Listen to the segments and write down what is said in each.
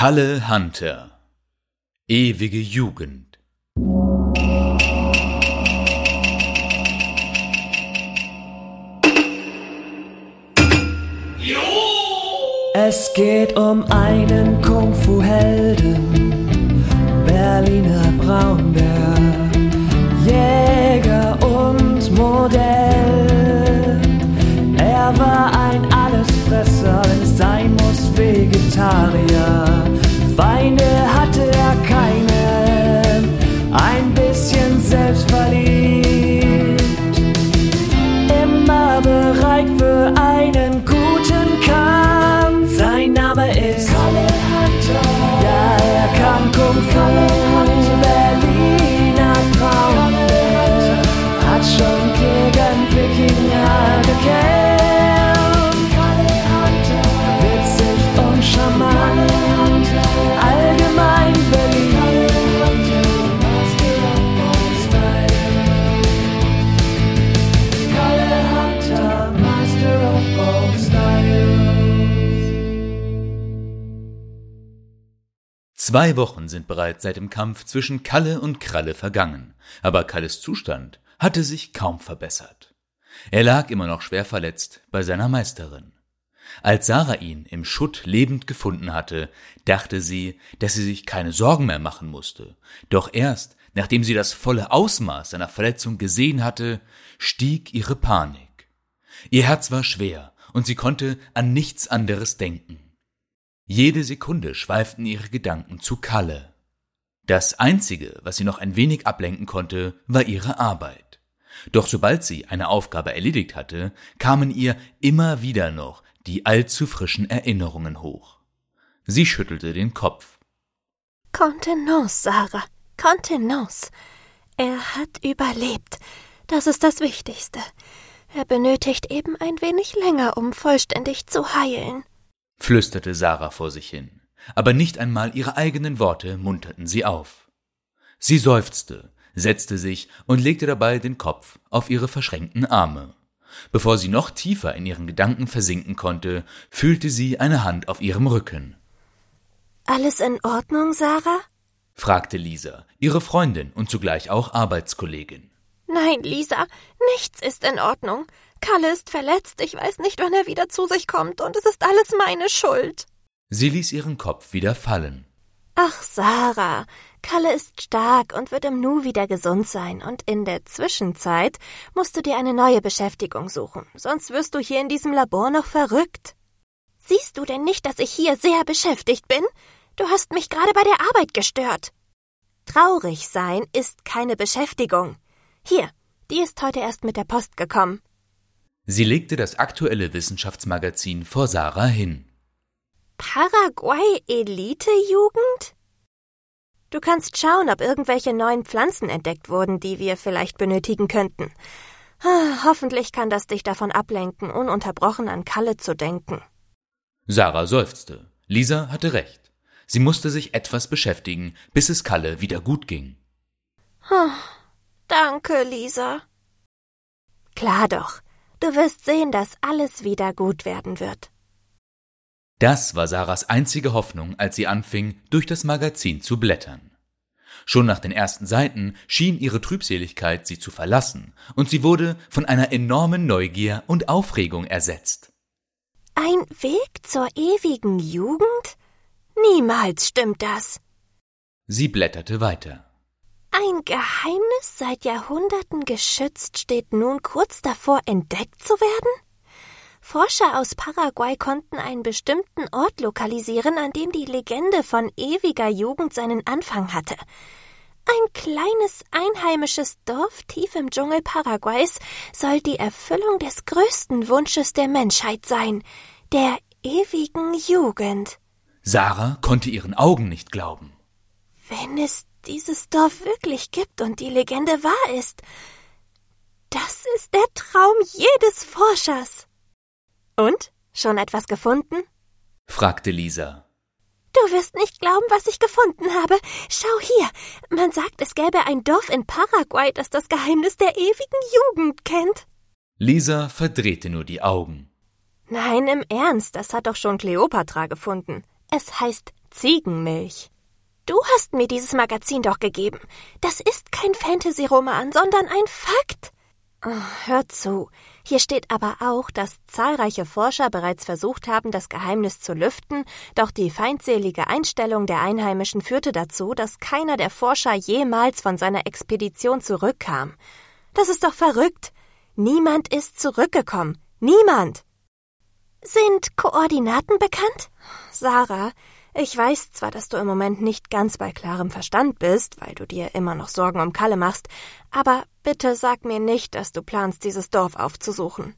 Kalle Hunter. Ewige Jugend. Es geht um einen Kung-Fu-Helden, Berliner Braunbär, Jäger und Modell. Zwei Wochen sind bereits seit dem Kampf zwischen Kalle und Kralle vergangen, aber Kalles Zustand hatte sich kaum verbessert. Er lag immer noch schwer verletzt bei seiner Meisterin. Als Sarah ihn im Schutt lebend gefunden hatte, dachte sie, dass sie sich keine Sorgen mehr machen musste. Doch erst, nachdem sie das volle Ausmaß seiner Verletzung gesehen hatte, stieg ihre Panik. Ihr Herz war schwer und sie konnte an nichts anderes denken. Jede Sekunde schweiften ihre Gedanken zu Kalle. Das Einzige, was sie noch ein wenig ablenken konnte, war ihre Arbeit. Doch sobald sie eine Aufgabe erledigt hatte, kamen ihr immer wieder noch die allzu frischen Erinnerungen hoch. Sie schüttelte den Kopf. Contenance, Sarah. Contenance. Er hat überlebt. Das ist das Wichtigste. Er benötigt eben ein wenig länger, um vollständig zu heilen. Flüsterte Sarah vor sich hin, aber nicht einmal ihre eigenen Worte munterten sie auf. Sie seufzte, setzte sich und legte dabei den Kopf auf ihre verschränkten Arme. Bevor sie noch tiefer in ihren Gedanken versinken konnte, fühlte sie eine Hand auf ihrem Rücken. Alles in Ordnung, Sarah? fragte Lisa, ihre Freundin und zugleich auch Arbeitskollegin. Nein, Lisa, nichts ist in Ordnung. Kalle ist verletzt, ich weiß nicht, wann er wieder zu sich kommt, und es ist alles meine Schuld. Sie ließ ihren Kopf wieder fallen. Ach, Sarah, Kalle ist stark und wird im Nu wieder gesund sein, und in der Zwischenzeit musst du dir eine neue Beschäftigung suchen, sonst wirst du hier in diesem Labor noch verrückt. Siehst du denn nicht, dass ich hier sehr beschäftigt bin? Du hast mich gerade bei der Arbeit gestört. Traurig sein ist keine Beschäftigung. Hier, die ist heute erst mit der Post gekommen. Sie legte das aktuelle Wissenschaftsmagazin vor Sarah hin. Paraguay Elite Jugend? Du kannst schauen, ob irgendwelche neuen Pflanzen entdeckt wurden, die wir vielleicht benötigen könnten. Ah, Hoffentlich kann das dich davon ablenken, ununterbrochen an Kalle zu denken. Sarah seufzte. Lisa hatte recht. Sie musste sich etwas beschäftigen, bis es Kalle wieder gut ging. Danke, Lisa. Klar doch. Du wirst sehen, dass alles wieder gut werden wird. Das war Sarahs einzige Hoffnung, als sie anfing, durch das Magazin zu blättern. Schon nach den ersten Seiten schien ihre Trübseligkeit sie zu verlassen, und sie wurde von einer enormen Neugier und Aufregung ersetzt. Ein Weg zur ewigen Jugend? Niemals stimmt das. Sie blätterte weiter. Ein Geheimnis seit Jahrhunderten geschützt steht nun kurz davor, entdeckt zu werden? Forscher aus Paraguay konnten einen bestimmten Ort lokalisieren, an dem die Legende von ewiger Jugend seinen Anfang hatte. Ein kleines einheimisches Dorf tief im Dschungel Paraguays soll die Erfüllung des größten Wunsches der Menschheit sein, der ewigen Jugend. Sarah konnte ihren Augen nicht glauben. Wenn es dieses Dorf wirklich gibt und die Legende wahr ist, das ist der Traum jedes Forschers. Und? Schon etwas gefunden? fragte Lisa. Du wirst nicht glauben, was ich gefunden habe. Schau hier. Man sagt, es gäbe ein Dorf in Paraguay, das das Geheimnis der ewigen Jugend kennt. Lisa verdrehte nur die Augen. Nein, im Ernst, das hat doch schon Kleopatra gefunden. Es heißt Ziegenmilch. Du hast mir dieses Magazin doch gegeben. Das ist kein Fantasy-Roman, sondern ein Fakt. Oh, hör zu. Hier steht aber auch, dass zahlreiche Forscher bereits versucht haben, das Geheimnis zu lüften, doch die feindselige Einstellung der Einheimischen führte dazu, dass keiner der Forscher jemals von seiner Expedition zurückkam. Das ist doch verrückt. Niemand ist zurückgekommen. Niemand. Sind Koordinaten bekannt? Sarah, ich weiß zwar, dass du im Moment nicht ganz bei klarem Verstand bist, weil du dir immer noch Sorgen um Kalle machst, aber bitte sag mir nicht, dass du planst, dieses Dorf aufzusuchen.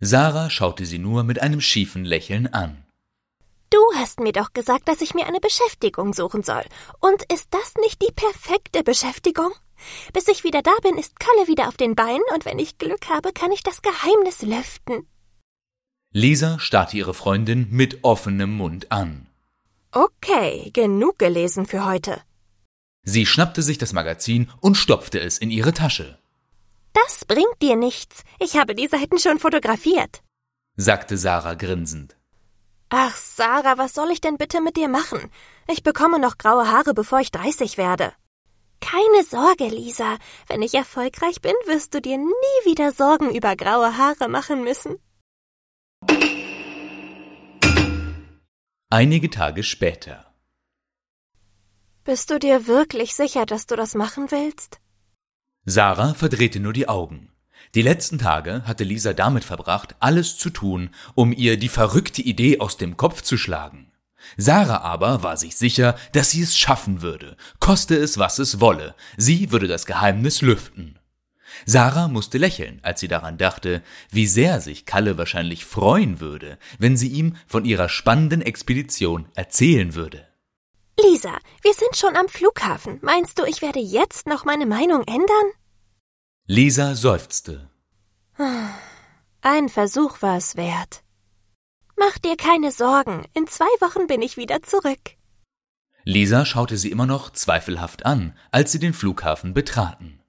Sarah schaute sie nur mit einem schiefen Lächeln an. Du hast mir doch gesagt, dass ich mir eine Beschäftigung suchen soll. Und ist das nicht die perfekte Beschäftigung? Bis ich wieder da bin, ist Kalle wieder auf den Beinen, und wenn ich Glück habe, kann ich das Geheimnis lüften. Lisa starrte ihre Freundin mit offenem Mund an. Okay, genug gelesen für heute. Sie schnappte sich das Magazin und stopfte es in ihre Tasche. Das bringt dir nichts. Ich habe die Seiten schon fotografiert, sagte Sarah grinsend. Ach, Sarah, was soll ich denn bitte mit dir machen? Ich bekomme noch graue Haare, bevor ich dreißig werde. Keine Sorge, Lisa. Wenn ich erfolgreich bin, wirst du dir nie wieder Sorgen über graue Haare machen müssen. Einige Tage später. Bist du dir wirklich sicher, dass du das machen willst? Sarah verdrehte nur die Augen. Die letzten Tage hatte Lisa damit verbracht, alles zu tun, um ihr die verrückte Idee aus dem Kopf zu schlagen. Sarah aber war sich sicher, dass sie es schaffen würde, koste es, was es wolle, sie würde das Geheimnis lüften. Sarah musste lächeln, als sie daran dachte, wie sehr sich Kalle wahrscheinlich freuen würde, wenn sie ihm von ihrer spannenden Expedition erzählen würde. Lisa, wir sind schon am Flughafen. Meinst du, ich werde jetzt noch meine Meinung ändern? Lisa seufzte. Ein Versuch war es wert. Mach dir keine Sorgen, in zwei Wochen bin ich wieder zurück. Lisa schaute sie immer noch zweifelhaft an, als sie den Flughafen betraten.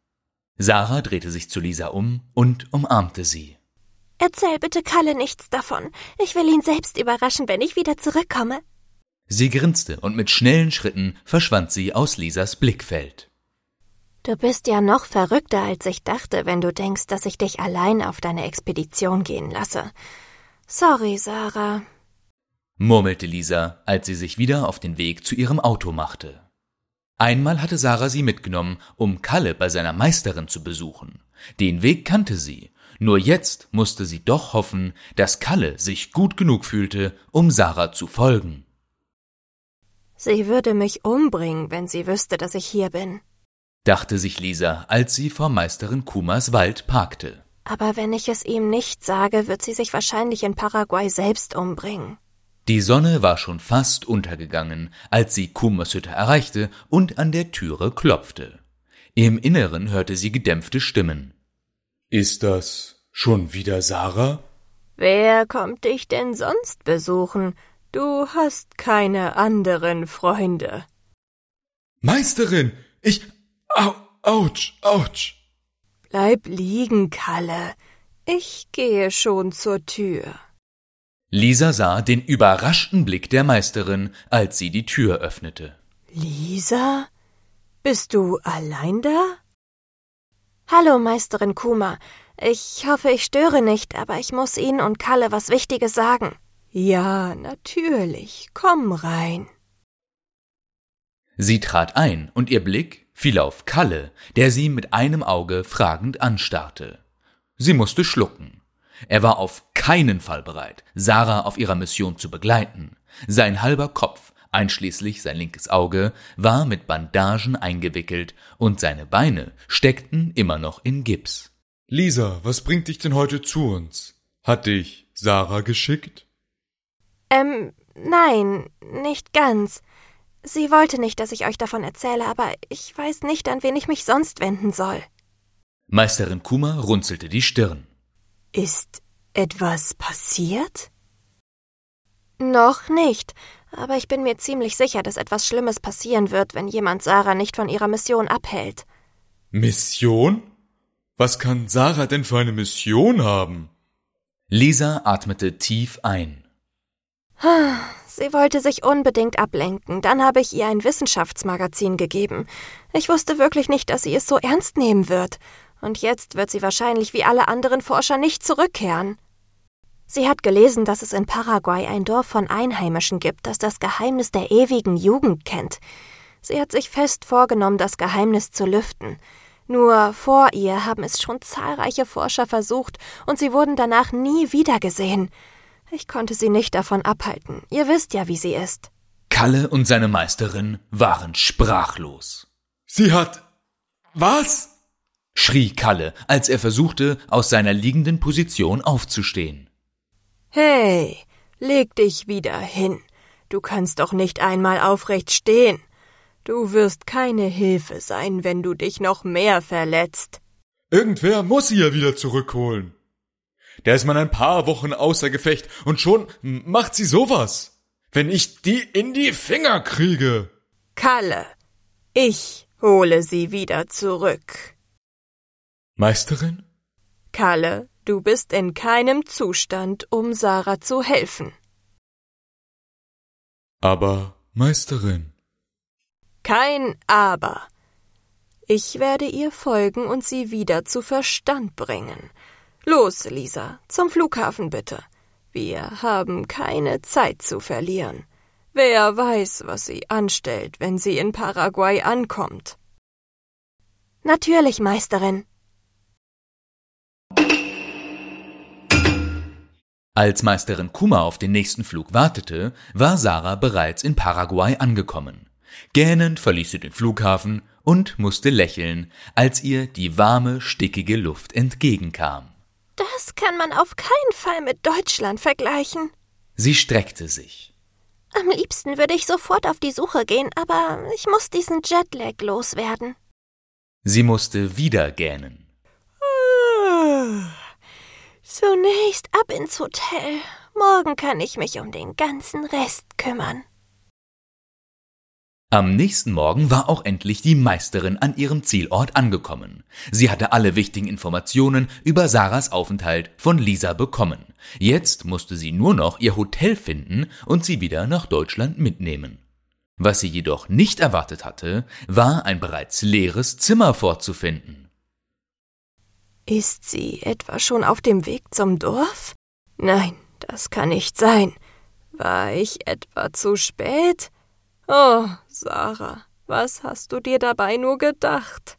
Sarah drehte sich zu Lisa um und umarmte sie. Erzähl bitte Kalle nichts davon. Ich will ihn selbst überraschen, wenn ich wieder zurückkomme. Sie grinste und mit schnellen Schritten verschwand sie aus Lisas Blickfeld. Du bist ja noch verrückter, als ich dachte, wenn du denkst, dass ich dich allein auf deine Expedition gehen lasse. Sorry, Sarah, murmelte Lisa, als sie sich wieder auf den Weg zu ihrem Auto machte. Einmal hatte Sarah sie mitgenommen, um Kalle bei seiner Meisterin zu besuchen. Den Weg kannte sie, nur jetzt musste sie doch hoffen, dass Kalle sich gut genug fühlte, um Sarah zu folgen. Sie würde mich umbringen, wenn sie wüsste, dass ich hier bin, dachte sich Lisa, als sie vor Meisterin Kumas Wald parkte. Aber wenn ich es ihm nicht sage, wird sie sich wahrscheinlich in Paraguay selbst umbringen. Die Sonne war schon fast untergegangen, als sie Kumas Hütte erreichte und an der Türe klopfte. Im Inneren hörte sie gedämpfte Stimmen. Ist das schon wieder Sarah? Wer kommt dich denn sonst besuchen? Du hast keine anderen Freunde. Meisterin, ich. Au, ouch, ouch. Bleib liegen, Kalle. Ich gehe schon zur Tür. Lisa sah den überraschten Blick der Meisterin, als sie die Tür öffnete. Lisa? Bist du allein da? Hallo, Meisterin Kuma. Ich hoffe, ich störe nicht, aber ich muss Ihnen und Kalle was Wichtiges sagen. Ja, natürlich. Komm rein. Sie trat ein, und ihr Blick fiel auf Kalle, der sie mit einem Auge fragend anstarrte. Sie musste schlucken. Er war auf keinen Fall bereit, Sarah auf ihrer Mission zu begleiten. Sein halber Kopf, einschließlich sein linkes Auge, war mit Bandagen eingewickelt und seine Beine steckten immer noch in Gips. Lisa, was bringt dich denn heute zu uns? Hat dich Sarah geschickt? Ähm, nein, nicht ganz. Sie wollte nicht, dass ich euch davon erzähle, aber ich weiß nicht, an wen ich mich sonst wenden soll. Meisterin Kuma runzelte die Stirn. Ist etwas passiert? Noch nicht, aber ich bin mir ziemlich sicher, dass etwas Schlimmes passieren wird, wenn jemand Sarah nicht von ihrer Mission abhält. Mission? Was kann Sarah denn für eine Mission haben? Lisa atmete tief ein. Sie wollte sich unbedingt ablenken. Dann habe ich ihr ein Wissenschaftsmagazin gegeben. Ich wusste wirklich nicht, dass sie es so ernst nehmen wird. Und jetzt wird sie wahrscheinlich wie alle anderen Forscher nicht zurückkehren. Sie hat gelesen, dass es in Paraguay ein Dorf von Einheimischen gibt, das das Geheimnis der ewigen Jugend kennt. Sie hat sich fest vorgenommen, das Geheimnis zu lüften. Nur vor ihr haben es schon zahlreiche Forscher versucht, und sie wurden danach nie wiedergesehen. Ich konnte sie nicht davon abhalten. Ihr wisst ja, wie sie ist. Kalle und seine Meisterin waren sprachlos. Sie hat. Was? Schrie Kalle, als er versuchte, aus seiner liegenden Position aufzustehen. Hey, leg dich wieder hin. Du kannst doch nicht einmal aufrecht stehen. Du wirst keine Hilfe sein, wenn du dich noch mehr verletzt. Irgendwer muss sie ja wieder zurückholen. Der ist man ein paar Wochen außer Gefecht und schon macht sie sowas. Wenn ich die in die Finger kriege. Kalle, ich hole sie wieder zurück. Meisterin? Kalle, du bist in keinem Zustand, um Sarah zu helfen. Aber, Meisterin. Kein Aber. Ich werde ihr folgen und sie wieder zu Verstand bringen. Los, Lisa, zum Flughafen bitte. Wir haben keine Zeit zu verlieren. Wer weiß, was sie anstellt, wenn sie in Paraguay ankommt. Natürlich, Meisterin. Als Meisterin Kuma auf den nächsten Flug wartete, war Sarah bereits in Paraguay angekommen. Gähnend verließ sie den Flughafen und musste lächeln, als ihr die warme, stickige Luft entgegenkam. Das kann man auf keinen Fall mit Deutschland vergleichen. Sie streckte sich. Am liebsten würde ich sofort auf die Suche gehen, aber ich muss diesen Jetlag loswerden. Sie musste wieder gähnen. Zunächst ab ins Hotel. Morgen kann ich mich um den ganzen Rest kümmern. Am nächsten Morgen war auch endlich die Meisterin an ihrem Zielort angekommen. Sie hatte alle wichtigen Informationen über Sarahs Aufenthalt von Lisa bekommen. Jetzt musste sie nur noch ihr Hotel finden und sie wieder nach Deutschland mitnehmen. Was sie jedoch nicht erwartet hatte, war ein bereits leeres Zimmer vorzufinden. Ist sie etwa schon auf dem Weg zum Dorf? Nein, das kann nicht sein. War ich etwa zu spät? Oh, Sarah, was hast du dir dabei nur gedacht?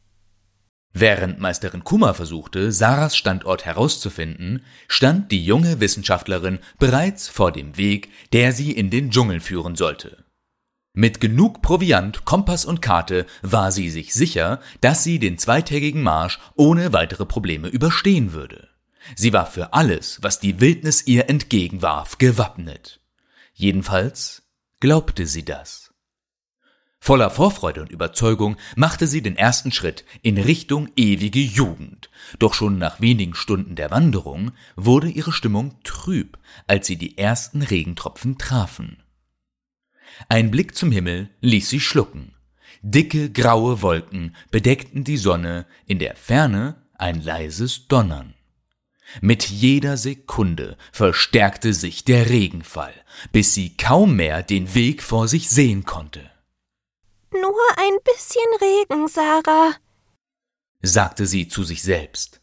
Während Meisterin Kuma versuchte, Sarahs Standort herauszufinden, stand die junge Wissenschaftlerin bereits vor dem Weg, der sie in den Dschungel führen sollte. Mit genug Proviant, Kompass und Karte war sie sich sicher, dass sie den zweitägigen Marsch ohne weitere Probleme überstehen würde. Sie war für alles, was die Wildnis ihr entgegenwarf, gewappnet. Jedenfalls glaubte sie das. Voller Vorfreude und Überzeugung machte sie den ersten Schritt in Richtung ewige Jugend. Doch schon nach wenigen Stunden der Wanderung wurde ihre Stimmung trüb, als sie die ersten Regentropfen trafen. Ein Blick zum Himmel ließ sie schlucken. Dicke graue Wolken bedeckten die Sonne, in der Ferne ein leises Donnern. Mit jeder Sekunde verstärkte sich der Regenfall, bis sie kaum mehr den Weg vor sich sehen konnte. Nur ein bisschen Regen, Sarah, sagte sie zu sich selbst.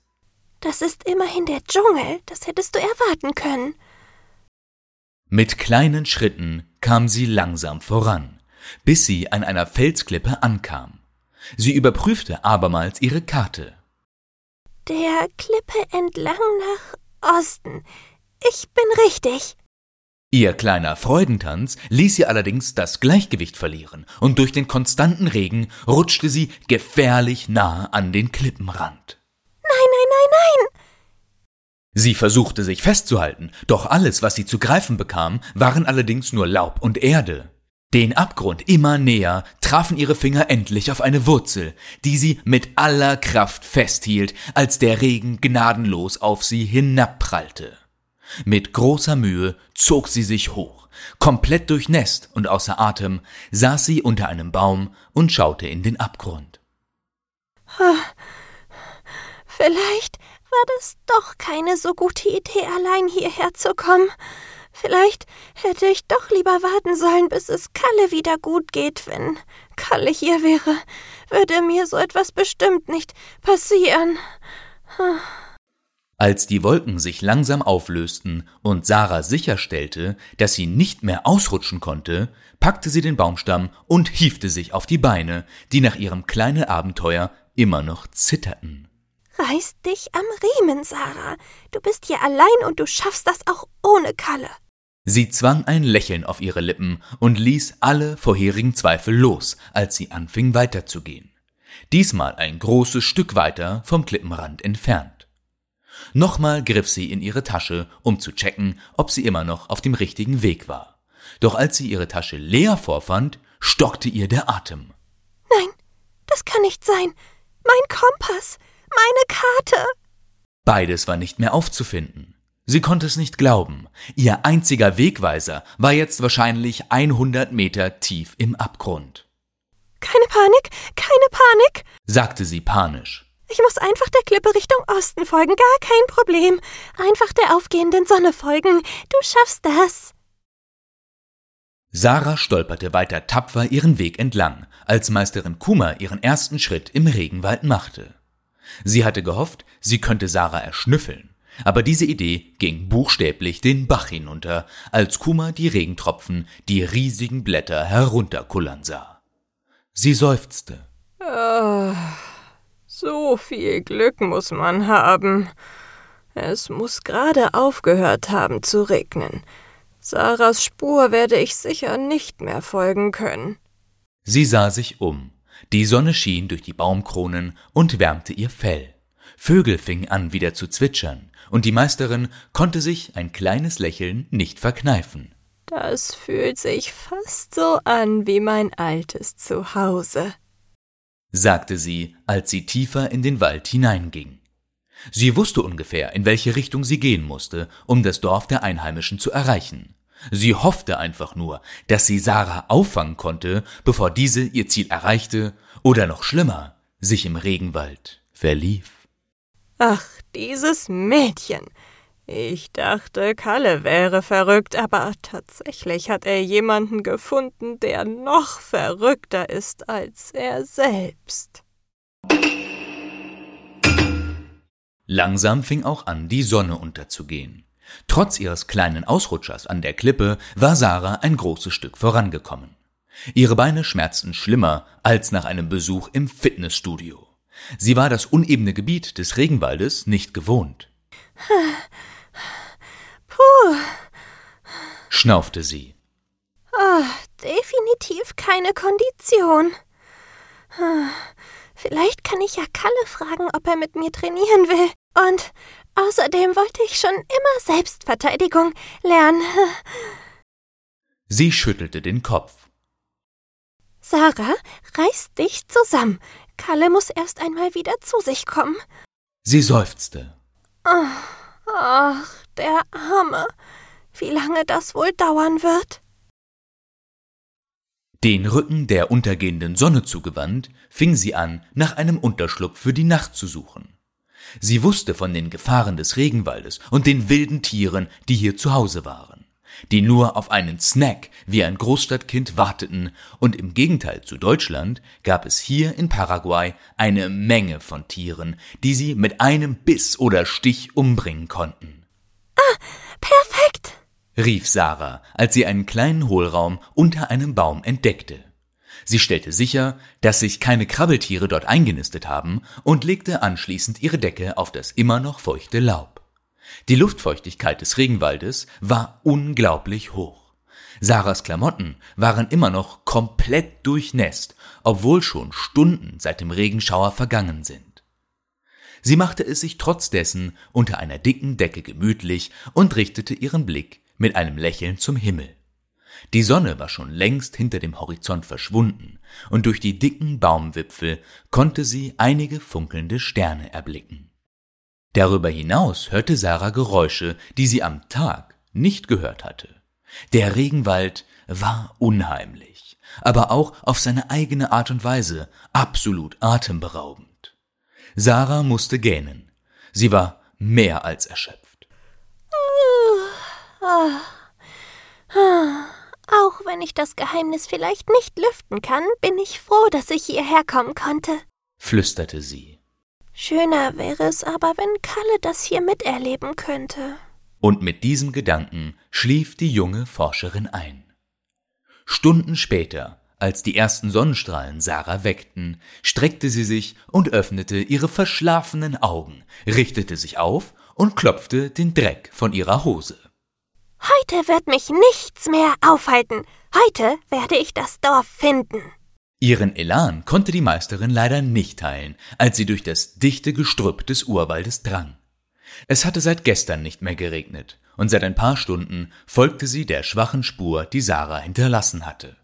Das ist immerhin der Dschungel, das hättest du erwarten können. Mit kleinen Schritten kam sie langsam voran, bis sie an einer Felsklippe ankam. Sie überprüfte abermals ihre Karte. Der Klippe entlang nach Osten. Ich bin richtig. Ihr kleiner Freudentanz ließ sie allerdings das Gleichgewicht verlieren, und durch den konstanten Regen rutschte sie gefährlich nah an den Klippenrand. Nein, nein, nein, nein! Sie versuchte sich festzuhalten, doch alles, was sie zu greifen bekam, waren allerdings nur Laub und Erde. Den Abgrund immer näher trafen ihre Finger endlich auf eine Wurzel, die sie mit aller Kraft festhielt, als der Regen gnadenlos auf sie hinabprallte. Mit großer Mühe zog sie sich hoch. Komplett durchnässt und außer Atem saß sie unter einem Baum und schaute in den Abgrund. Vielleicht war das doch keine so gute Idee, allein hierher zu kommen. Vielleicht hätte ich doch lieber warten sollen, bis es Kalle wieder gut geht. Wenn Kalle hier wäre, würde mir so etwas bestimmt nicht passieren. Als die Wolken sich langsam auflösten und Sarah sicherstellte, dass sie nicht mehr ausrutschen konnte, packte sie den Baumstamm und hiefte sich auf die Beine, die nach ihrem kleinen Abenteuer immer noch zitterten. Reiß dich am Riemen, Sarah. Du bist hier allein und du schaffst das auch ohne Kalle. Sie zwang ein Lächeln auf ihre Lippen und ließ alle vorherigen Zweifel los, als sie anfing weiterzugehen. Diesmal ein großes Stück weiter vom Klippenrand entfernt. Nochmal griff sie in ihre Tasche, um zu checken, ob sie immer noch auf dem richtigen Weg war. Doch als sie ihre Tasche leer vorfand, stockte ihr der Atem. Nein, das kann nicht sein. Mein Kompass, meine Karte. Beides war nicht mehr aufzufinden. Sie konnte es nicht glauben. Ihr einziger Wegweiser war jetzt wahrscheinlich 100 Meter tief im Abgrund. Keine Panik, keine Panik, sagte sie panisch. Ich muss einfach der Klippe Richtung Osten folgen, gar kein Problem. Einfach der aufgehenden Sonne folgen. Du schaffst das. Sarah stolperte weiter tapfer ihren Weg entlang, als Meisterin Kuma ihren ersten Schritt im Regenwald machte. Sie hatte gehofft, sie könnte Sarah erschnüffeln, aber diese Idee ging buchstäblich den Bach hinunter, als Kuma die Regentropfen die riesigen Blätter herunterkullern sah. Sie seufzte. Oh, so viel Glück muss man haben. Es muss gerade aufgehört haben zu regnen. Sarahs Spur werde ich sicher nicht mehr folgen können. Sie sah sich um. Die Sonne schien durch die Baumkronen und wärmte ihr Fell. Vögel fingen an wieder zu zwitschern, und die Meisterin konnte sich ein kleines Lächeln nicht verkneifen. Das fühlt sich fast so an wie mein altes Zuhause, sagte sie, als sie tiefer in den Wald hineinging. Sie wusste ungefähr, in welche Richtung sie gehen musste, um das Dorf der Einheimischen zu erreichen. Sie hoffte einfach nur, dass sie Sarah auffangen konnte, bevor diese ihr Ziel erreichte oder noch schlimmer, sich im Regenwald verlief. Ach, dieses Mädchen. Ich dachte, Kalle wäre verrückt, aber tatsächlich hat er jemanden gefunden, der noch verrückter ist als er selbst. Langsam fing auch an, die Sonne unterzugehen. Trotz ihres kleinen Ausrutschers an der Klippe war Sarah ein großes Stück vorangekommen. Ihre Beine schmerzten schlimmer als nach einem Besuch im Fitnessstudio. Sie war das unebene Gebiet des Regenwaldes nicht gewohnt. Puh, schnaufte sie. Oh, definitiv keine Kondition. Vielleicht kann ich ja Kalle fragen, ob er mit mir trainieren will. Und außerdem wollte ich schon immer Selbstverteidigung lernen. Sie schüttelte den Kopf. Sarah, reiß dich zusammen. Kalle muss erst einmal wieder zu sich kommen. Sie seufzte. Ach, der Arme. Wie lange das wohl dauern wird? Den Rücken der untergehenden Sonne zugewandt, fing sie an, nach einem Unterschlupf für die Nacht zu suchen. Sie wusste von den Gefahren des Regenwaldes und den wilden Tieren, die hier zu Hause waren, die nur auf einen Snack wie ein Großstadtkind warteten, und im Gegenteil zu Deutschland gab es hier in Paraguay eine Menge von Tieren, die sie mit einem Biss oder Stich umbringen konnten. Ah, perfekt! rief Sarah, als sie einen kleinen Hohlraum unter einem Baum entdeckte. Sie stellte sicher, dass sich keine Krabbeltiere dort eingenistet haben und legte anschließend ihre Decke auf das immer noch feuchte Laub. Die Luftfeuchtigkeit des Regenwaldes war unglaublich hoch. Sarahs Klamotten waren immer noch komplett durchnässt, obwohl schon Stunden seit dem Regenschauer vergangen sind. Sie machte es sich trotz dessen unter einer dicken Decke gemütlich und richtete ihren Blick mit einem Lächeln zum Himmel. Die Sonne war schon längst hinter dem Horizont verschwunden, und durch die dicken Baumwipfel konnte sie einige funkelnde Sterne erblicken. Darüber hinaus hörte Sarah Geräusche, die sie am Tag nicht gehört hatte. Der Regenwald war unheimlich, aber auch auf seine eigene Art und Weise absolut atemberaubend. Sarah musste gähnen. Sie war mehr als erschöpft. Auch wenn ich das Geheimnis vielleicht nicht lüften kann, bin ich froh, dass ich hierher kommen konnte, flüsterte sie. Schöner wäre es aber, wenn Kalle das hier miterleben könnte. Und mit diesem Gedanken schlief die junge Forscherin ein. Stunden später, als die ersten Sonnenstrahlen Sarah weckten, streckte sie sich und öffnete ihre verschlafenen Augen, richtete sich auf und klopfte den Dreck von ihrer Hose. Heute wird mich nichts mehr aufhalten. Heute werde ich das Dorf finden. Ihren Elan konnte die Meisterin leider nicht teilen, als sie durch das dichte Gestrüpp des Urwaldes drang. Es hatte seit gestern nicht mehr geregnet, und seit ein paar Stunden folgte sie der schwachen Spur, die Sarah hinterlassen hatte.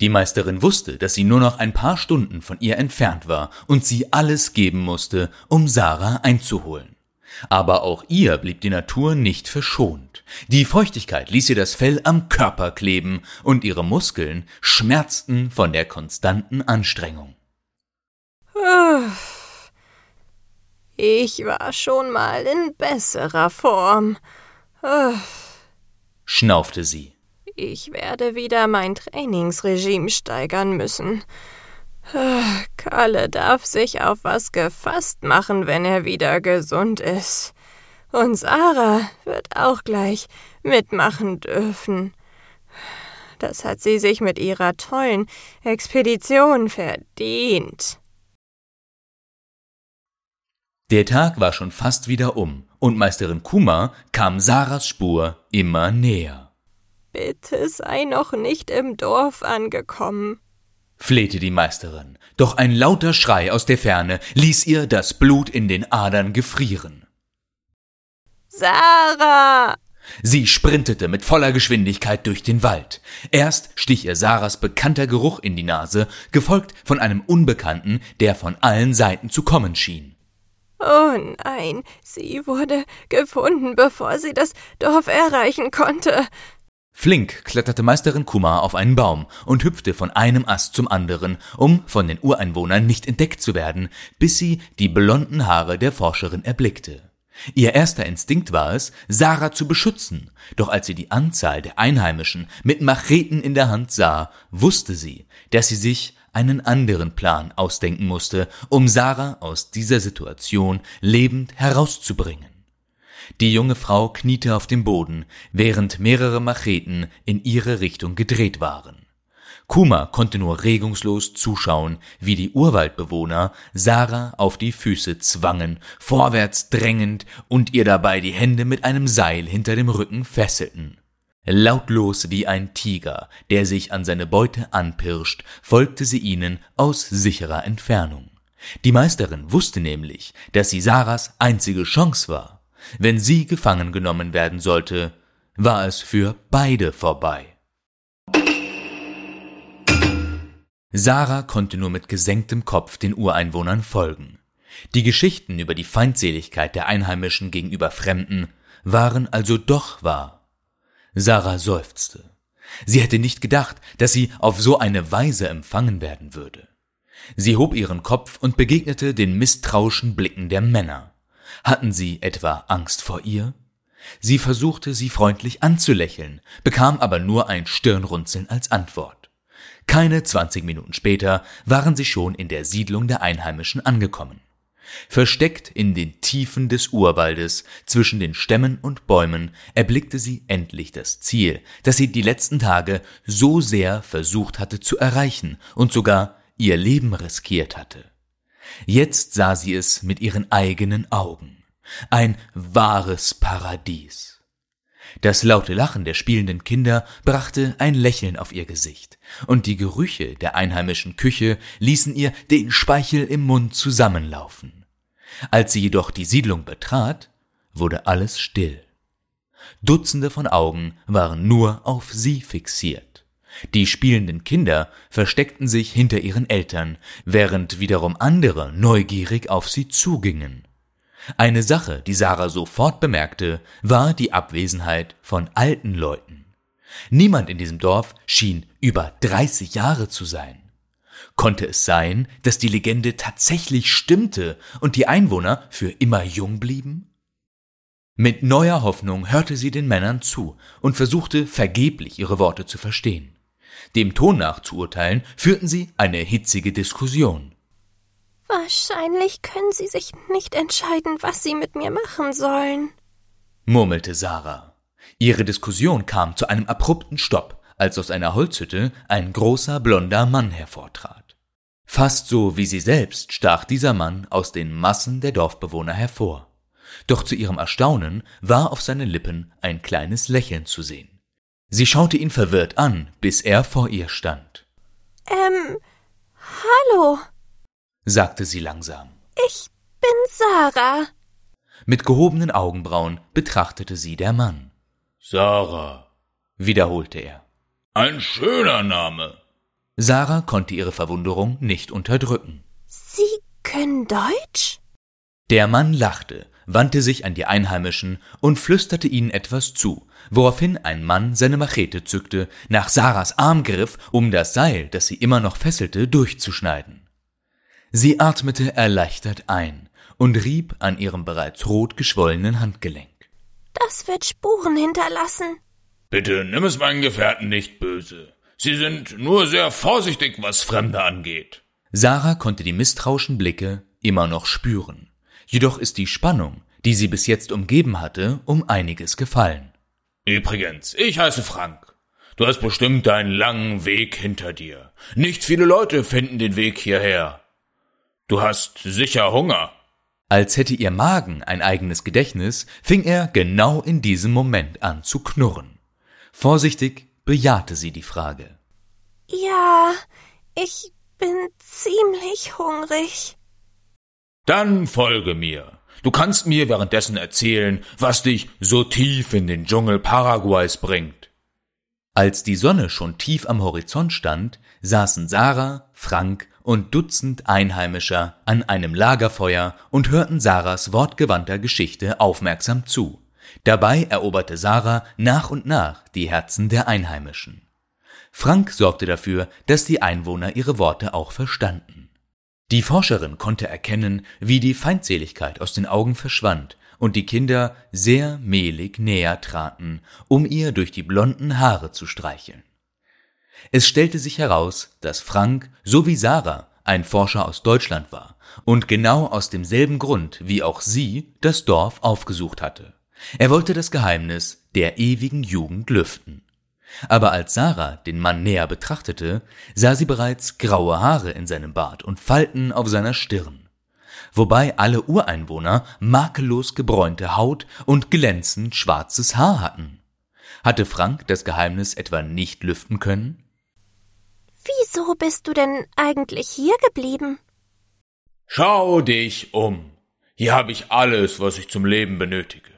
Die Meisterin wusste, dass sie nur noch ein paar Stunden von ihr entfernt war und sie alles geben musste, um Sarah einzuholen. Aber auch ihr blieb die Natur nicht verschont. Die Feuchtigkeit ließ ihr das Fell am Körper kleben und ihre Muskeln schmerzten von der konstanten Anstrengung. Ich war schon mal in besserer Form, schnaufte sie. Ich werde wieder mein Trainingsregime steigern müssen. Kalle darf sich auf was gefasst machen, wenn er wieder gesund ist. Und Sarah wird auch gleich mitmachen dürfen. Das hat sie sich mit ihrer tollen Expedition verdient. Der Tag war schon fast wieder um, und Meisterin Kuma kam Sarahs Spur immer näher. Bitte sei noch nicht im Dorf angekommen, flehte die Meisterin, doch ein lauter Schrei aus der Ferne ließ ihr das Blut in den Adern gefrieren. Sarah! Sie sprintete mit voller Geschwindigkeit durch den Wald. Erst stich ihr Sarahs bekannter Geruch in die Nase, gefolgt von einem Unbekannten, der von allen Seiten zu kommen schien. Oh nein, sie wurde gefunden, bevor sie das Dorf erreichen konnte. Flink kletterte Meisterin Kumar auf einen Baum und hüpfte von einem Ast zum anderen, um von den Ureinwohnern nicht entdeckt zu werden, bis sie die blonden Haare der Forscherin erblickte. Ihr erster Instinkt war es, Sarah zu beschützen, doch als sie die Anzahl der Einheimischen mit Macheten in der Hand sah, wusste sie, dass sie sich einen anderen Plan ausdenken musste, um Sarah aus dieser Situation lebend herauszubringen. Die junge Frau kniete auf dem Boden, während mehrere Macheten in ihre Richtung gedreht waren. Kuma konnte nur regungslos zuschauen, wie die Urwaldbewohner Sarah auf die Füße zwangen, vorwärts drängend und ihr dabei die Hände mit einem Seil hinter dem Rücken fesselten. Lautlos wie ein Tiger, der sich an seine Beute anpirscht, folgte sie ihnen aus sicherer Entfernung. Die Meisterin wusste nämlich, dass sie Sarahs einzige Chance war. Wenn sie gefangen genommen werden sollte, war es für beide vorbei. Sarah konnte nur mit gesenktem Kopf den Ureinwohnern folgen. Die Geschichten über die Feindseligkeit der Einheimischen gegenüber Fremden waren also doch wahr. Sarah seufzte. Sie hätte nicht gedacht, dass sie auf so eine Weise empfangen werden würde. Sie hob ihren Kopf und begegnete den misstrauischen Blicken der Männer. Hatten sie etwa Angst vor ihr? Sie versuchte, sie freundlich anzulächeln, bekam aber nur ein Stirnrunzeln als Antwort. Keine zwanzig Minuten später waren sie schon in der Siedlung der Einheimischen angekommen. Versteckt in den Tiefen des Urwaldes zwischen den Stämmen und Bäumen erblickte sie endlich das Ziel, das sie die letzten Tage so sehr versucht hatte zu erreichen und sogar ihr Leben riskiert hatte. Jetzt sah sie es mit ihren eigenen Augen. Ein wahres Paradies. Das laute Lachen der spielenden Kinder brachte ein Lächeln auf ihr Gesicht, und die Gerüche der einheimischen Küche ließen ihr den Speichel im Mund zusammenlaufen. Als sie jedoch die Siedlung betrat, wurde alles still. Dutzende von Augen waren nur auf sie fixiert. Die spielenden Kinder versteckten sich hinter ihren Eltern, während wiederum andere neugierig auf sie zugingen. Eine Sache, die Sarah sofort bemerkte, war die Abwesenheit von alten Leuten. Niemand in diesem Dorf schien über 30 Jahre zu sein. Konnte es sein, dass die Legende tatsächlich stimmte und die Einwohner für immer jung blieben? Mit neuer Hoffnung hörte sie den Männern zu und versuchte vergeblich ihre Worte zu verstehen. Dem Ton nach zu urteilen, führten sie eine hitzige Diskussion. Wahrscheinlich können sie sich nicht entscheiden, was sie mit mir machen sollen, murmelte Sarah. Ihre Diskussion kam zu einem abrupten Stopp, als aus einer Holzhütte ein großer blonder Mann hervortrat. Fast so wie sie selbst stach dieser Mann aus den Massen der Dorfbewohner hervor. Doch zu ihrem Erstaunen war auf seinen Lippen ein kleines Lächeln zu sehen. Sie schaute ihn verwirrt an, bis er vor ihr stand. Ähm, hallo, sagte sie langsam. Ich bin Sarah. Mit gehobenen Augenbrauen betrachtete sie der Mann. Sarah, wiederholte er. Ein schöner Name. Sarah konnte ihre Verwunderung nicht unterdrücken. Sie können Deutsch? Der Mann lachte, wandte sich an die Einheimischen und flüsterte ihnen etwas zu, woraufhin ein Mann seine Machete zückte, nach Sarahs Arm griff, um das Seil, das sie immer noch fesselte, durchzuschneiden. Sie atmete erleichtert ein und rieb an ihrem bereits rot geschwollenen Handgelenk. Das wird Spuren hinterlassen. Bitte nimm es meinen Gefährten nicht böse. Sie sind nur sehr vorsichtig, was Fremde angeht. Sarah konnte die misstrauischen Blicke immer noch spüren. Jedoch ist die Spannung, die sie bis jetzt umgeben hatte, um einiges gefallen. Übrigens, ich heiße Frank. Du hast bestimmt einen langen Weg hinter dir. Nicht viele Leute finden den Weg hierher. Du hast sicher Hunger. Als hätte ihr Magen ein eigenes Gedächtnis, fing er genau in diesem Moment an zu knurren. Vorsichtig bejahte sie die Frage. Ja, ich bin ziemlich hungrig. Dann folge mir. Du kannst mir währenddessen erzählen, was dich so tief in den Dschungel Paraguays bringt. Als die Sonne schon tief am Horizont stand, saßen Sarah, Frank und Dutzend Einheimischer an einem Lagerfeuer und hörten Sarahs wortgewandter Geschichte aufmerksam zu. Dabei eroberte Sarah nach und nach die Herzen der Einheimischen. Frank sorgte dafür, dass die Einwohner ihre Worte auch verstanden. Die Forscherin konnte erkennen, wie die Feindseligkeit aus den Augen verschwand und die Kinder sehr mehlig näher traten, um ihr durch die blonden Haare zu streicheln. Es stellte sich heraus, dass Frank sowie Sarah ein Forscher aus Deutschland war und genau aus demselben Grund wie auch sie das Dorf aufgesucht hatte. Er wollte das Geheimnis der ewigen Jugend lüften. Aber als Sarah den Mann näher betrachtete, sah sie bereits graue Haare in seinem Bart und Falten auf seiner Stirn. Wobei alle Ureinwohner makellos gebräunte Haut und glänzend schwarzes Haar hatten. Hatte Frank das Geheimnis etwa nicht lüften können? Wieso bist du denn eigentlich hier geblieben? Schau dich um. Hier habe ich alles, was ich zum Leben benötige.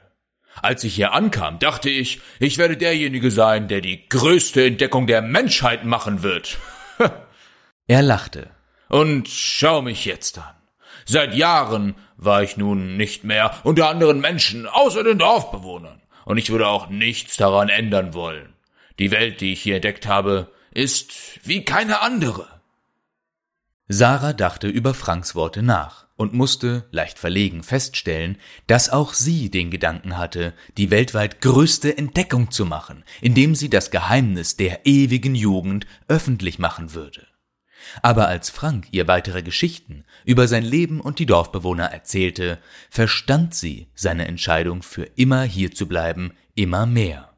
Als ich hier ankam, dachte ich, ich werde derjenige sein, der die größte Entdeckung der Menschheit machen wird. er lachte. Und schau mich jetzt an. Seit Jahren war ich nun nicht mehr unter anderen Menschen, außer den Dorfbewohnern, und ich würde auch nichts daran ändern wollen. Die Welt, die ich hier entdeckt habe, ist wie keine andere. Sarah dachte über Franks Worte nach und musste, leicht verlegen, feststellen, dass auch sie den Gedanken hatte, die weltweit größte Entdeckung zu machen, indem sie das Geheimnis der ewigen Jugend öffentlich machen würde. Aber als Frank ihr weitere Geschichten über sein Leben und die Dorfbewohner erzählte, verstand sie seine Entscheidung für immer hier zu bleiben immer mehr.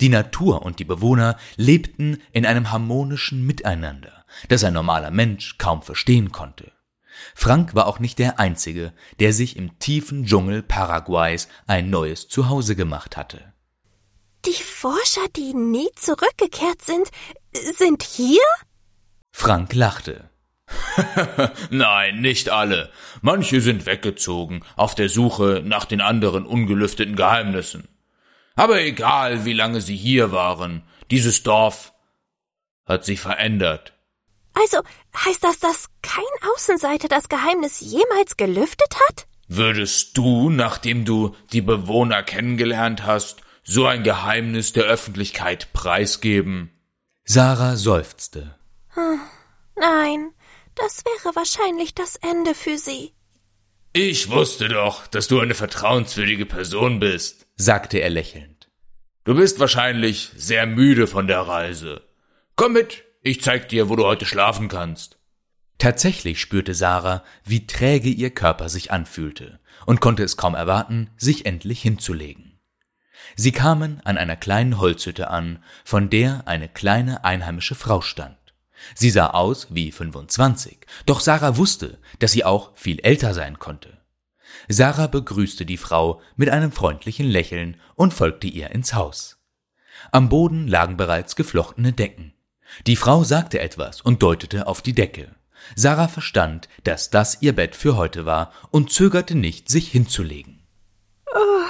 Die Natur und die Bewohner lebten in einem harmonischen Miteinander, das ein normaler Mensch kaum verstehen konnte. Frank war auch nicht der Einzige, der sich im tiefen Dschungel Paraguays ein neues Zuhause gemacht hatte. Die Forscher, die nie zurückgekehrt sind, sind hier? Frank lachte. Nein, nicht alle. Manche sind weggezogen, auf der Suche nach den anderen ungelüfteten Geheimnissen. Aber egal, wie lange sie hier waren, dieses Dorf hat sich verändert. Also heißt das, dass kein Außenseiter das Geheimnis jemals gelüftet hat? Würdest du, nachdem du die Bewohner kennengelernt hast, so ein Geheimnis der Öffentlichkeit preisgeben? Sarah seufzte. Hm, nein, das wäre wahrscheinlich das Ende für sie. Ich wusste doch, dass du eine vertrauenswürdige Person bist, sagte er lächelnd. Du bist wahrscheinlich sehr müde von der Reise. Komm mit, ich zeig dir, wo du heute schlafen kannst. Tatsächlich spürte Sarah, wie träge ihr Körper sich anfühlte und konnte es kaum erwarten, sich endlich hinzulegen. Sie kamen an einer kleinen Holzhütte an, von der eine kleine einheimische Frau stand. Sie sah aus wie 25, doch Sarah wusste, dass sie auch viel älter sein konnte. Sarah begrüßte die Frau mit einem freundlichen Lächeln und folgte ihr ins Haus. Am Boden lagen bereits geflochtene Decken. Die Frau sagte etwas und deutete auf die Decke. Sarah verstand, dass das ihr Bett für heute war und zögerte nicht, sich hinzulegen. Oh,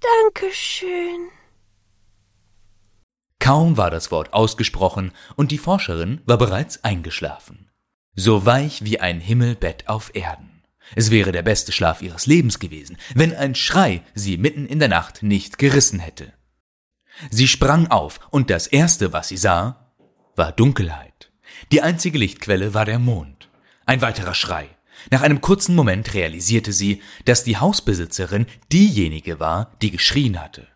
danke schön. Kaum war das Wort ausgesprochen und die Forscherin war bereits eingeschlafen. So weich wie ein Himmelbett auf Erden. Es wäre der beste Schlaf ihres Lebens gewesen, wenn ein Schrei sie mitten in der Nacht nicht gerissen hätte. Sie sprang auf und das erste, was sie sah, war Dunkelheit. Die einzige Lichtquelle war der Mond. Ein weiterer Schrei. Nach einem kurzen Moment realisierte sie, dass die Hausbesitzerin diejenige war, die geschrien hatte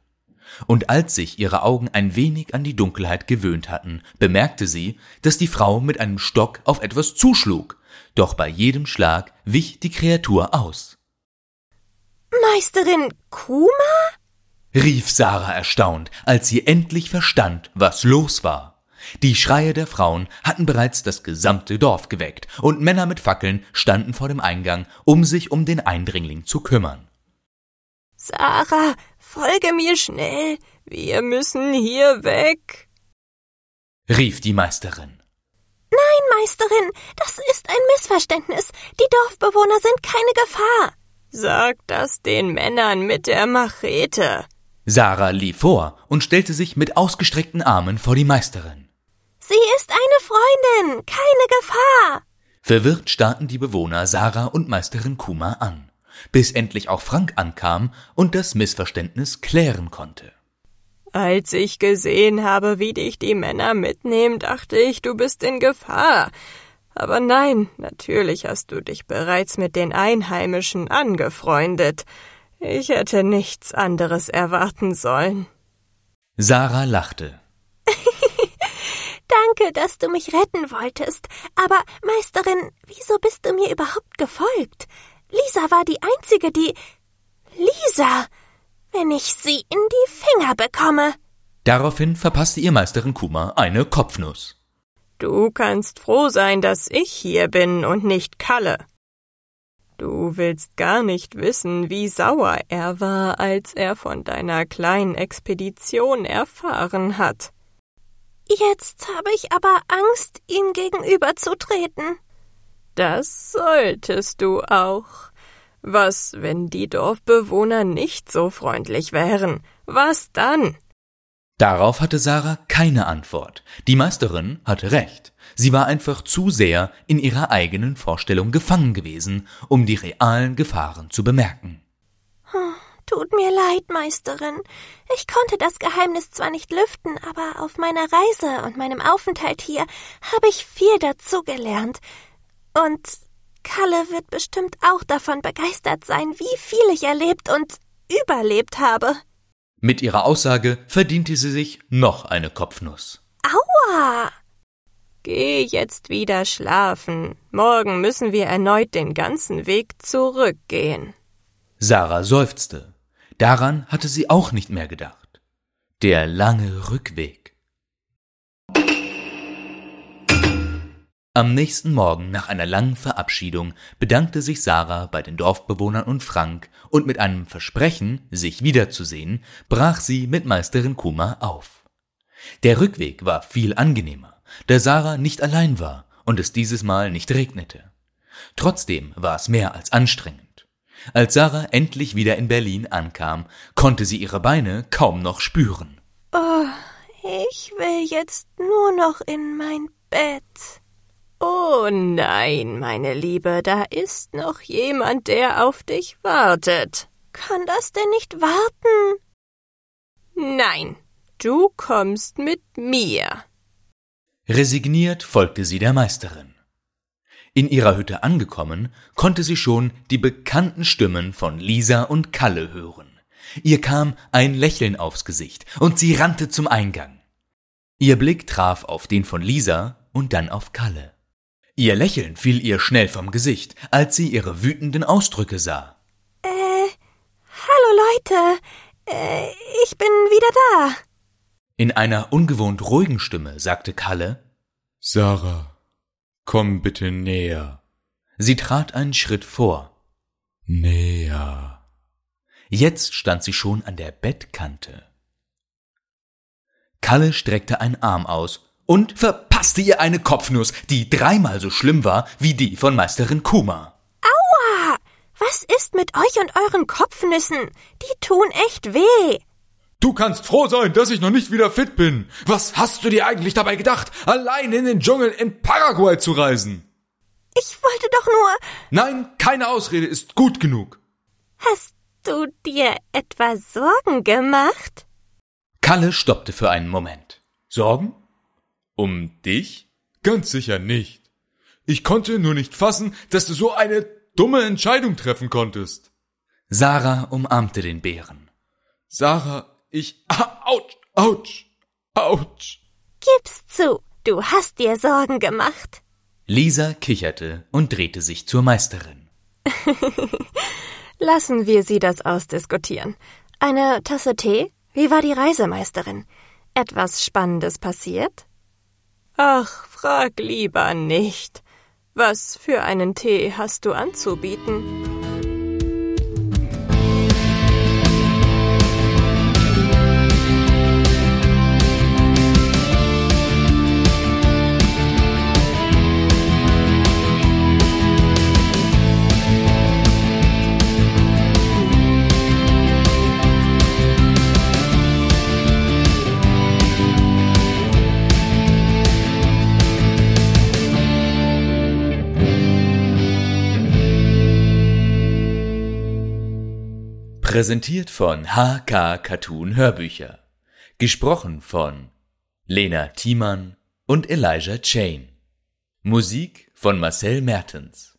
und als sich ihre Augen ein wenig an die Dunkelheit gewöhnt hatten, bemerkte sie, dass die Frau mit einem Stock auf etwas zuschlug, doch bei jedem Schlag wich die Kreatur aus. Meisterin Kuma? rief Sarah erstaunt, als sie endlich verstand, was los war. Die Schreie der Frauen hatten bereits das gesamte Dorf geweckt, und Männer mit Fackeln standen vor dem Eingang, um sich um den Eindringling zu kümmern. Sarah, folge mir schnell, wir müssen hier weg, rief die Meisterin. Nein, Meisterin, das ist ein Missverständnis. Die Dorfbewohner sind keine Gefahr. Sag das den Männern mit der Machete. Sarah lief vor und stellte sich mit ausgestreckten Armen vor die Meisterin. Sie ist eine Freundin, keine Gefahr. Verwirrt starrten die Bewohner Sarah und Meisterin Kuma an bis endlich auch Frank ankam und das Missverständnis klären konnte. Als ich gesehen habe, wie dich die Männer mitnehmen, dachte ich, du bist in Gefahr. Aber nein, natürlich hast du dich bereits mit den Einheimischen angefreundet. Ich hätte nichts anderes erwarten sollen. Sarah lachte. Danke, dass du mich retten wolltest. Aber, Meisterin, wieso bist du mir überhaupt gefolgt? Lisa war die Einzige, die. Lisa! Wenn ich sie in die Finger bekomme. Daraufhin verpasste ihr Meisterin Kuma eine Kopfnuss. Du kannst froh sein, dass ich hier bin und nicht Kalle. Du willst gar nicht wissen, wie sauer er war, als er von deiner kleinen Expedition erfahren hat. Jetzt habe ich aber Angst, ihm gegenüberzutreten. Das solltest du auch. Was, wenn die Dorfbewohner nicht so freundlich wären? Was dann? Darauf hatte Sarah keine Antwort. Die Meisterin hatte recht. Sie war einfach zu sehr in ihrer eigenen Vorstellung gefangen gewesen, um die realen Gefahren zu bemerken. Tut mir leid, Meisterin. Ich konnte das Geheimnis zwar nicht lüften, aber auf meiner Reise und meinem Aufenthalt hier habe ich viel dazugelernt. Und Kalle wird bestimmt auch davon begeistert sein, wie viel ich erlebt und überlebt habe. Mit ihrer Aussage verdiente sie sich noch eine Kopfnuss. Aua! Geh jetzt wieder schlafen. Morgen müssen wir erneut den ganzen Weg zurückgehen. Sarah seufzte. Daran hatte sie auch nicht mehr gedacht. Der lange Rückweg. Am nächsten Morgen nach einer langen Verabschiedung bedankte sich Sarah bei den Dorfbewohnern und Frank und mit einem Versprechen, sich wiederzusehen, brach sie mit Meisterin Kuma auf. Der Rückweg war viel angenehmer, da Sarah nicht allein war und es dieses Mal nicht regnete. Trotzdem war es mehr als anstrengend. Als Sarah endlich wieder in Berlin ankam, konnte sie ihre Beine kaum noch spüren. Oh, ich will jetzt nur noch in mein Bett. Oh nein, meine Liebe, da ist noch jemand, der auf dich wartet. Kann das denn nicht warten? Nein, du kommst mit mir. Resigniert folgte sie der Meisterin. In ihrer Hütte angekommen, konnte sie schon die bekannten Stimmen von Lisa und Kalle hören. Ihr kam ein Lächeln aufs Gesicht und sie rannte zum Eingang. Ihr Blick traf auf den von Lisa und dann auf Kalle. Ihr Lächeln fiel ihr schnell vom Gesicht, als sie ihre wütenden Ausdrücke sah. Äh, hallo Leute, äh, ich bin wieder da. In einer ungewohnt ruhigen Stimme sagte Kalle Sarah, komm bitte näher. Sie trat einen Schritt vor. Näher. Jetzt stand sie schon an der Bettkante. Kalle streckte einen Arm aus und verpasste ihr eine Kopfnuss, die dreimal so schlimm war wie die von Meisterin Kuma. Aua! Was ist mit euch und euren Kopfnüssen? Die tun echt weh. Du kannst froh sein, dass ich noch nicht wieder fit bin. Was hast du dir eigentlich dabei gedacht, allein in den Dschungel in Paraguay zu reisen? Ich wollte doch nur. Nein, keine Ausrede ist gut genug. Hast du dir etwa Sorgen gemacht? Kalle stoppte für einen Moment. Sorgen? Um dich? Ganz sicher nicht. Ich konnte nur nicht fassen, dass du so eine dumme Entscheidung treffen konntest. Sarah umarmte den Bären. Sarah, ich. Autsch, Autsch, Autsch. Gib's zu, du hast dir Sorgen gemacht. Lisa kicherte und drehte sich zur Meisterin. Lassen wir sie das ausdiskutieren. Eine Tasse Tee? Wie war die Reisemeisterin? Etwas Spannendes passiert? Ach, frag lieber nicht. Was für einen Tee hast du anzubieten? Präsentiert von HK Cartoon Hörbücher. Gesprochen von Lena Thiemann und Elijah Chain. Musik von Marcel Mertens.